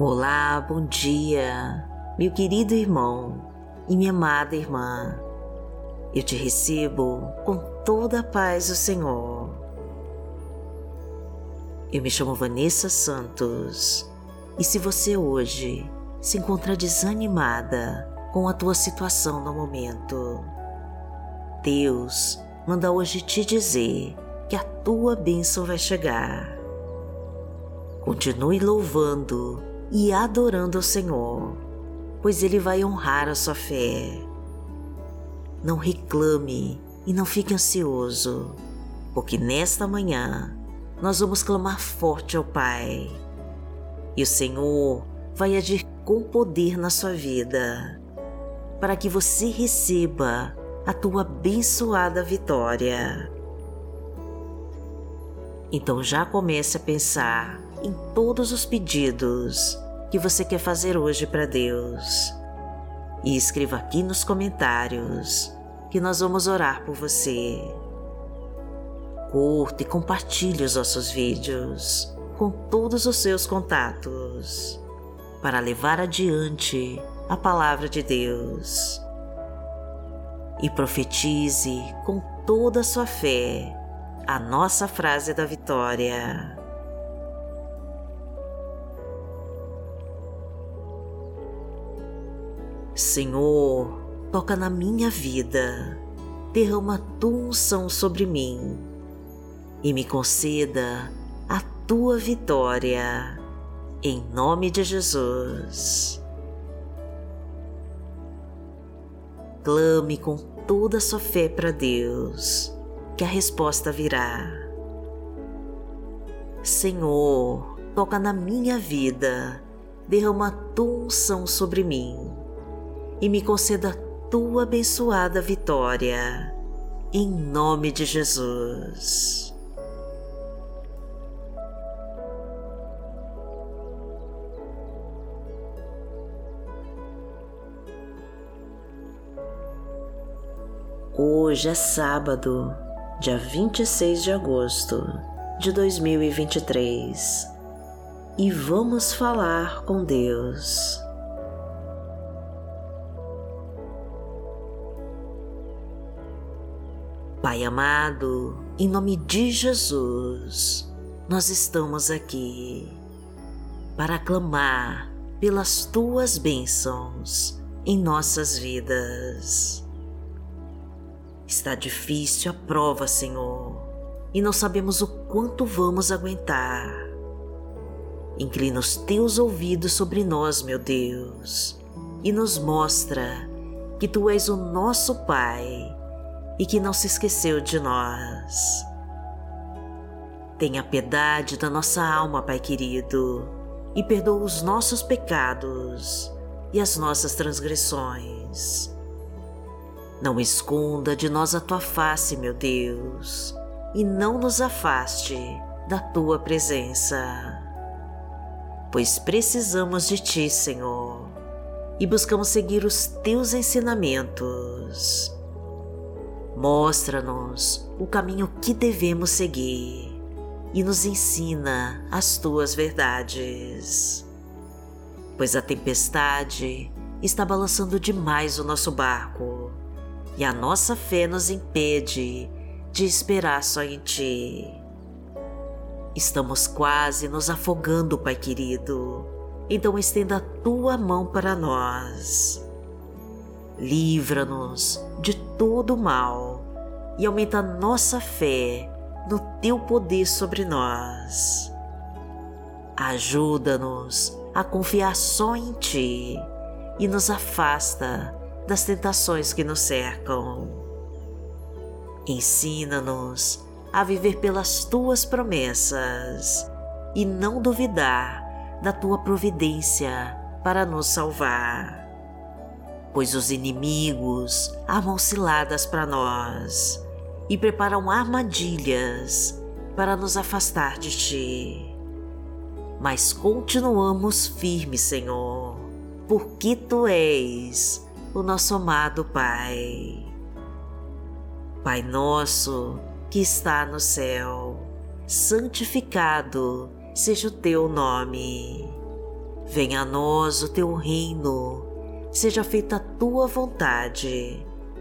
Olá, bom dia, meu querido irmão e minha amada irmã. Eu te recebo com toda a paz do Senhor. Eu me chamo Vanessa Santos e se você hoje se encontra desanimada com a tua situação no momento, Deus manda hoje te dizer que a tua bênção vai chegar. Continue louvando e adorando ao Senhor, pois Ele vai honrar a sua fé. Não reclame e não fique ansioso, porque nesta manhã nós vamos clamar forte ao Pai e o Senhor vai agir com poder na sua vida, para que você receba a tua abençoada vitória. Então já comece a pensar em todos os pedidos que você quer fazer hoje para Deus. E escreva aqui nos comentários que nós vamos orar por você. Curta e compartilhe os nossos vídeos com todos os seus contatos para levar adiante a palavra de Deus. E profetize com toda a sua fé a nossa frase da vitória. Senhor, toca na minha vida, derrama tua unção sobre mim e me conceda a tua vitória, em nome de Jesus. Clame com toda a sua fé para Deus, que a resposta virá. Senhor, toca na minha vida, derrama a tua unção sobre mim e me conceda tua abençoada vitória, em nome de Jesus. Hoje é sábado, dia 26 de agosto de 2023 e vamos falar com Deus. Pai amado, em nome de Jesus, nós estamos aqui para clamar pelas tuas bênçãos em nossas vidas. Está difícil a prova, Senhor, e não sabemos o quanto vamos aguentar. Inclina os teus ouvidos sobre nós, meu Deus, e nos mostra que tu és o nosso Pai e que não se esqueceu de nós. Tenha piedade da nossa alma, Pai querido, e perdoa os nossos pecados e as nossas transgressões. Não esconda de nós a tua face, meu Deus, e não nos afaste da tua presença. Pois precisamos de ti, Senhor, e buscamos seguir os teus ensinamentos Mostra-nos o caminho que devemos seguir e nos ensina as tuas verdades. Pois a tempestade está balançando demais o nosso barco e a nossa fé nos impede de esperar só em ti. Estamos quase nos afogando, Pai querido, então estenda a tua mão para nós livra-nos de todo mal e aumenta nossa fé no teu poder sobre nós. Ajuda-nos a confiar só em ti e nos afasta das tentações que nos cercam. Ensina-nos a viver pelas tuas promessas e não duvidar da tua providência para nos salvar pois os inimigos armam ciladas para nós e preparam armadilhas para nos afastar de ti. Mas continuamos firmes, Senhor, porque tu és o nosso amado Pai. Pai nosso que está no céu, santificado seja o teu nome Venha a nós o teu reino, seja feita a tua vontade,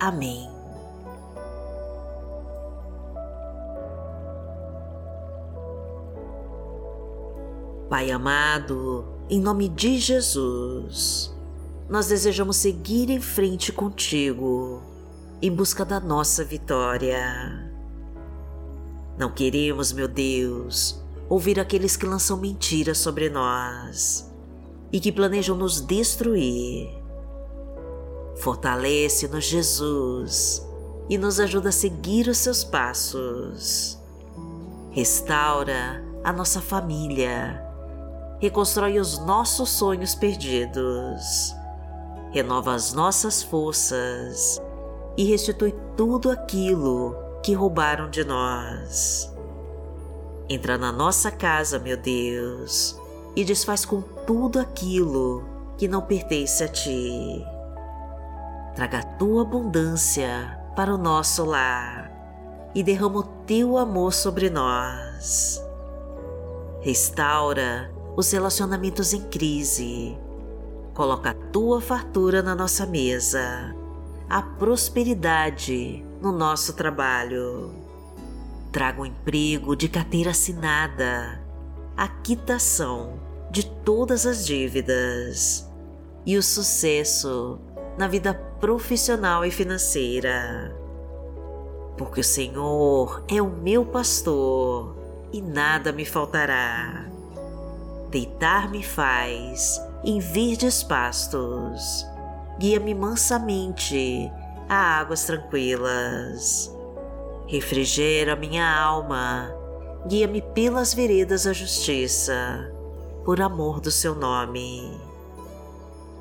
Amém. Pai amado, em nome de Jesus, nós desejamos seguir em frente contigo, em busca da nossa vitória. Não queremos, meu Deus, ouvir aqueles que lançam mentiras sobre nós e que planejam nos destruir. Fortalece-nos, Jesus, e nos ajuda a seguir os seus passos. Restaura a nossa família, reconstrói os nossos sonhos perdidos, renova as nossas forças e restitui tudo aquilo que roubaram de nós. Entra na nossa casa, meu Deus, e desfaz com tudo aquilo que não pertence a ti. Traga a tua abundância para o nosso lar e derrama o teu amor sobre nós. Restaura os relacionamentos em crise. Coloca a tua fartura na nossa mesa, a prosperidade no nosso trabalho traga um emprego de carteira assinada, a quitação de todas as dívidas e o sucesso na vida profissional e financeira. Porque o Senhor é o meu pastor e nada me faltará. Deitar-me faz em verdes pastos, guia-me mansamente a águas tranquilas refrigera minha alma, guia-me pelas veredas da justiça, por amor do seu nome.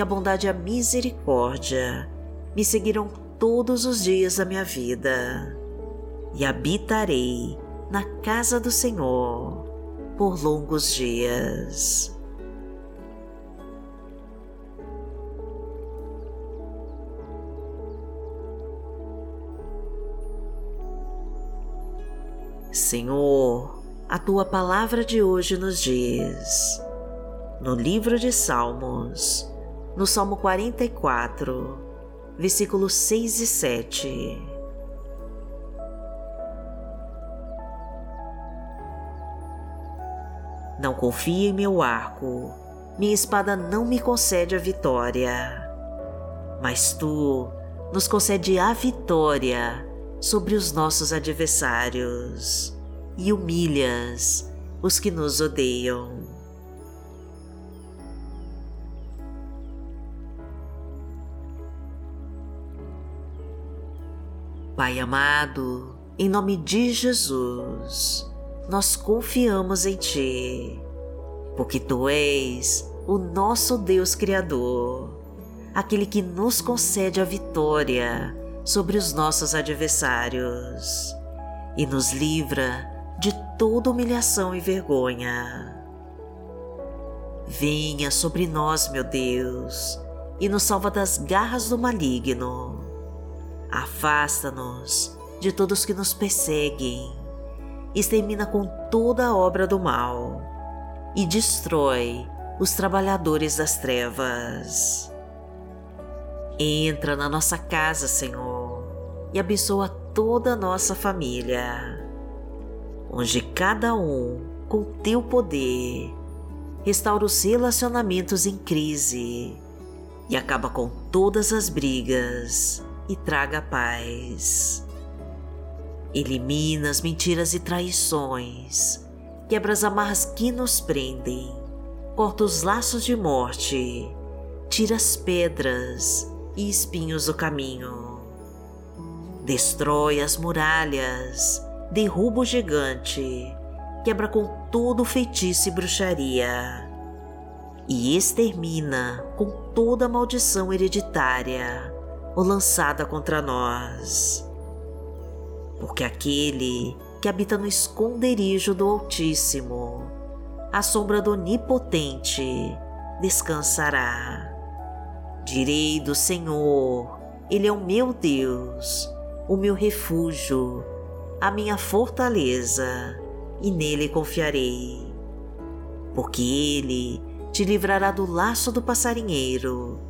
que a bondade e a misericórdia me seguirão todos os dias da minha vida e habitarei na casa do Senhor por longos dias. Senhor, a tua palavra de hoje nos diz, no livro de Salmos, no Salmo 44, versículos 6 e 7. Não confie em meu arco, minha espada não me concede a vitória, mas tu nos concede a vitória sobre os nossos adversários e humilhas os que nos odeiam. Pai amado, em nome de Jesus, nós confiamos em Ti, porque Tu és o nosso Deus Criador, aquele que nos concede a vitória sobre os nossos adversários e nos livra de toda humilhação e vergonha. Venha sobre nós, meu Deus, e nos salva das garras do maligno. Afasta-nos de todos que nos perseguem, extermina com toda a obra do mal e destrói os trabalhadores das trevas. Entra na nossa casa, Senhor, e abençoa toda a nossa família, onde cada um, com teu poder, restaura os relacionamentos em crise e acaba com todas as brigas e traga paz. Elimina as mentiras e traições, quebra as amarras que nos prendem, corta os laços de morte, tira as pedras e espinhos do caminho. Destrói as muralhas, derruba o gigante, quebra com todo feitiço e bruxaria. E extermina com toda maldição hereditária ou lançada contra nós. Porque aquele que habita no esconderijo do Altíssimo, à sombra do Onipotente, descansará. Direi do Senhor, Ele é o meu Deus, o meu refúgio, a minha fortaleza, e nele confiarei. Porque Ele te livrará do laço do passarinheiro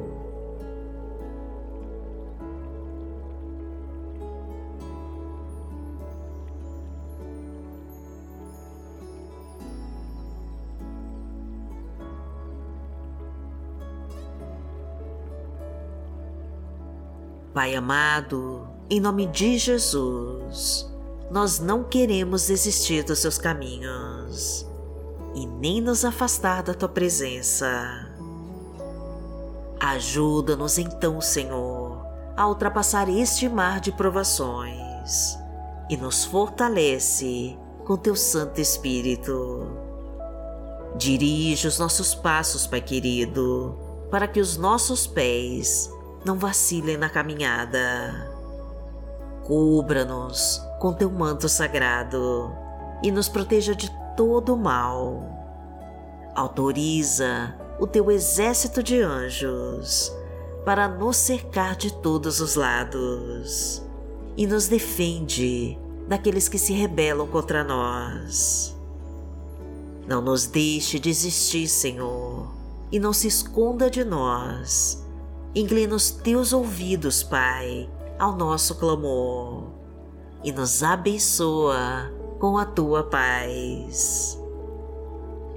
Pai amado, em nome de Jesus, nós não queremos desistir dos seus caminhos e nem nos afastar da tua presença. Ajuda-nos então, Senhor, a ultrapassar este mar de provações e nos fortalece com teu Santo Espírito. Dirige os nossos passos, Pai querido, para que os nossos pés não vacilem na caminhada. Cubra-nos com teu manto sagrado e nos proteja de todo o mal. Autoriza o teu exército de anjos para nos cercar de todos os lados e nos defende daqueles que se rebelam contra nós. Não nos deixe desistir, Senhor, e não se esconda de nós. Inclina os teus ouvidos, Pai, ao nosso clamor e nos abençoa com a tua paz.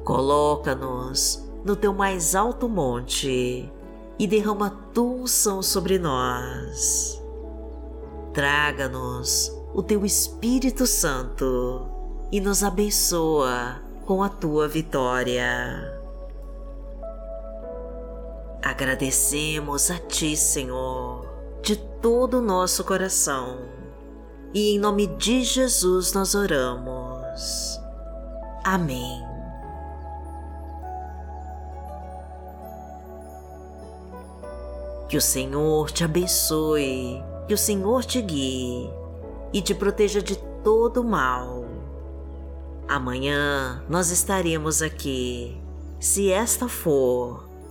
Coloca-nos no teu mais alto monte e derrama tua unção sobre nós. Traga-nos o teu Espírito Santo e nos abençoa com a tua vitória. Agradecemos a Ti, Senhor, de todo o nosso coração e em nome de Jesus nós oramos. Amém. Que o Senhor te abençoe, que o Senhor te guie e te proteja de todo mal. Amanhã nós estaremos aqui, se esta for